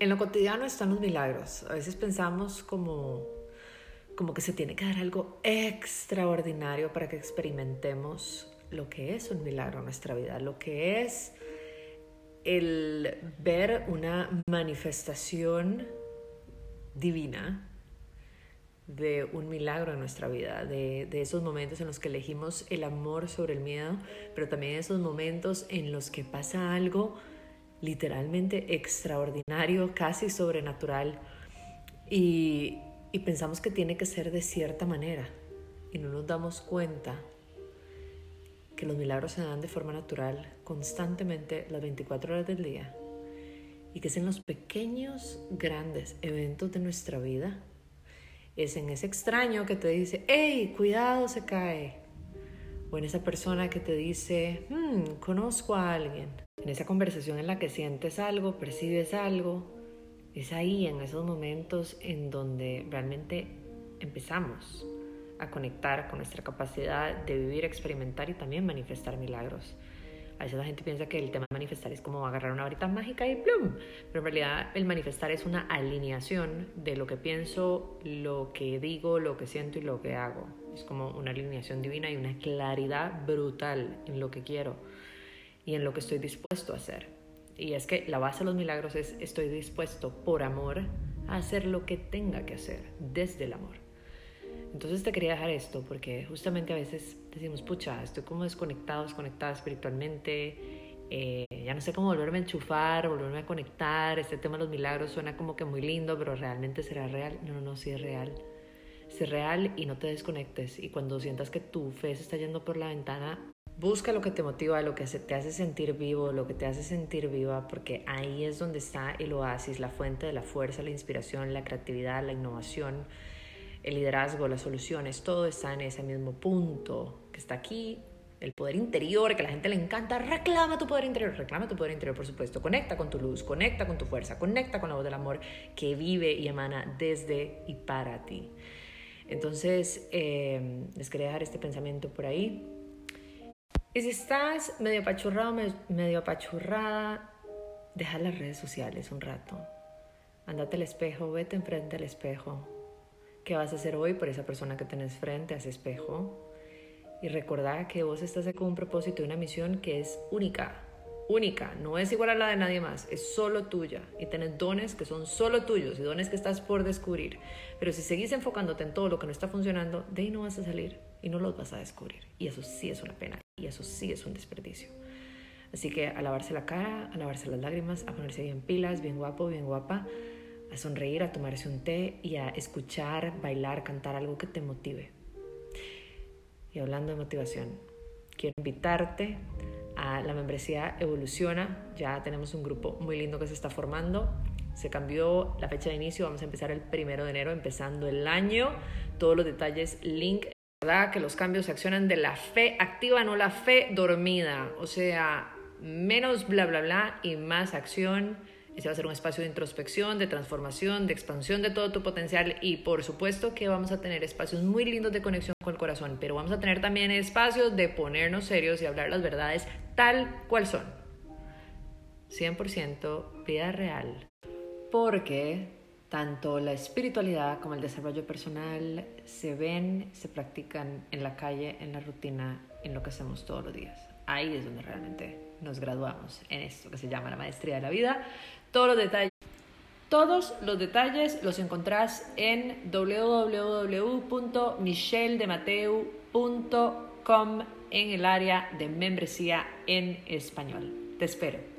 En lo cotidiano están los milagros. A veces pensamos como, como que se tiene que dar algo extraordinario para que experimentemos lo que es un milagro en nuestra vida, lo que es el ver una manifestación divina de un milagro en nuestra vida, de, de, esos momentos en los que elegimos el amor sobre el miedo, pero también esos momentos en los que pasa algo literalmente extraordinario, casi sobrenatural, y, pensamos que tiene que ser de cierta manera, y no nos damos cuenta que los milagros se dan de forma natural, constantemente, las 24 horas del día, y que es en los pequeños, grandes eventos de nuestra vida, es en ese extraño que te dice, hey, cuidado, se cae, o en esa persona que te dice, hmm, conozco a alguien, en esa conversación en la que sientes algo, percibes algo, es ahí, en esos momentos en donde realmente empezamos a conectar con nuestra capacidad de vivir, experimentar y también manifestar milagros. A veces la gente piensa que el tema de manifestar es como agarrar una varita mágica y ¡plum! Pero en realidad el manifestar es una alineación de lo que pienso, lo que digo, lo que siento y lo que hago. Es como una alineación divina y una claridad brutal en lo que quiero y en lo que estoy dispuesto a hacer. Y es que la base de los milagros es estoy dispuesto por amor a hacer lo que tenga que hacer desde el amor. Entonces te quería dejar esto porque justamente a veces decimos, pucha, estoy como desconectado, desconectada espiritualmente, eh, ya no sé cómo volverme a enchufar, volverme a conectar, este tema de los milagros suena como que muy lindo, pero realmente será real. No, no, no, sí es real. Sé real y no te desconectes. Y cuando sientas que tu fe se está yendo por la ventana, busca lo que te motiva, lo que te hace sentir vivo, lo que te hace sentir viva, porque ahí es donde está el oasis, la fuente de la fuerza, la inspiración, la creatividad, la innovación el liderazgo, las soluciones, todo está en ese mismo punto que está aquí, el poder interior, que a la gente le encanta, reclama tu poder interior, reclama tu poder interior, por supuesto, conecta con tu luz, conecta con tu fuerza, conecta con la voz del amor que vive y emana desde y para ti. Entonces, eh, les quería dejar este pensamiento por ahí. Y si estás medio apachurrado, medio apachurrada, deja las redes sociales un rato. Andate al espejo, vete enfrente al espejo, ¿Qué vas a hacer hoy por esa persona que tenés frente a espejo? Y recordá que vos estás con un propósito y una misión que es única, única, no es igual a la de nadie más, es solo tuya y tenés dones que son solo tuyos y dones que estás por descubrir. Pero si seguís enfocándote en todo lo que no está funcionando, de ahí no vas a salir y no los vas a descubrir. Y eso sí es una pena y eso sí es un desperdicio. Así que a lavarse la cara, a lavarse las lágrimas, a ponerse bien pilas, bien guapo, bien guapa a sonreír, a tomarse un té y a escuchar, bailar, cantar algo que te motive. Y hablando de motivación, quiero invitarte la membresía Evoluciona. Ya tenemos un grupo muy lindo que se está formando. Se cambió la fecha de inicio, vamos a empezar el primero de enero, empezando el año. Todos los detalles, link. ¿Verdad? Que los cambios se accionan de la fe activa, no la fe dormida. O sea, menos bla, bla, bla y más acción ese va a ser un espacio de introspección, de transformación, de expansión de todo tu potencial y por supuesto que vamos a tener espacios muy lindos de conexión con el corazón, pero vamos a tener también espacios de ponernos serios y hablar las verdades tal cual son. 100% vida real. Porque tanto la espiritualidad como el desarrollo personal se ven, se practican en la calle, en la rutina, en lo que hacemos todos los días. Ahí es donde realmente nos graduamos en esto que se llama la maestría de la vida todos los detalles. Todos los detalles los encontrás en www.micheldemateu.com en el área de membresía en español. Te espero.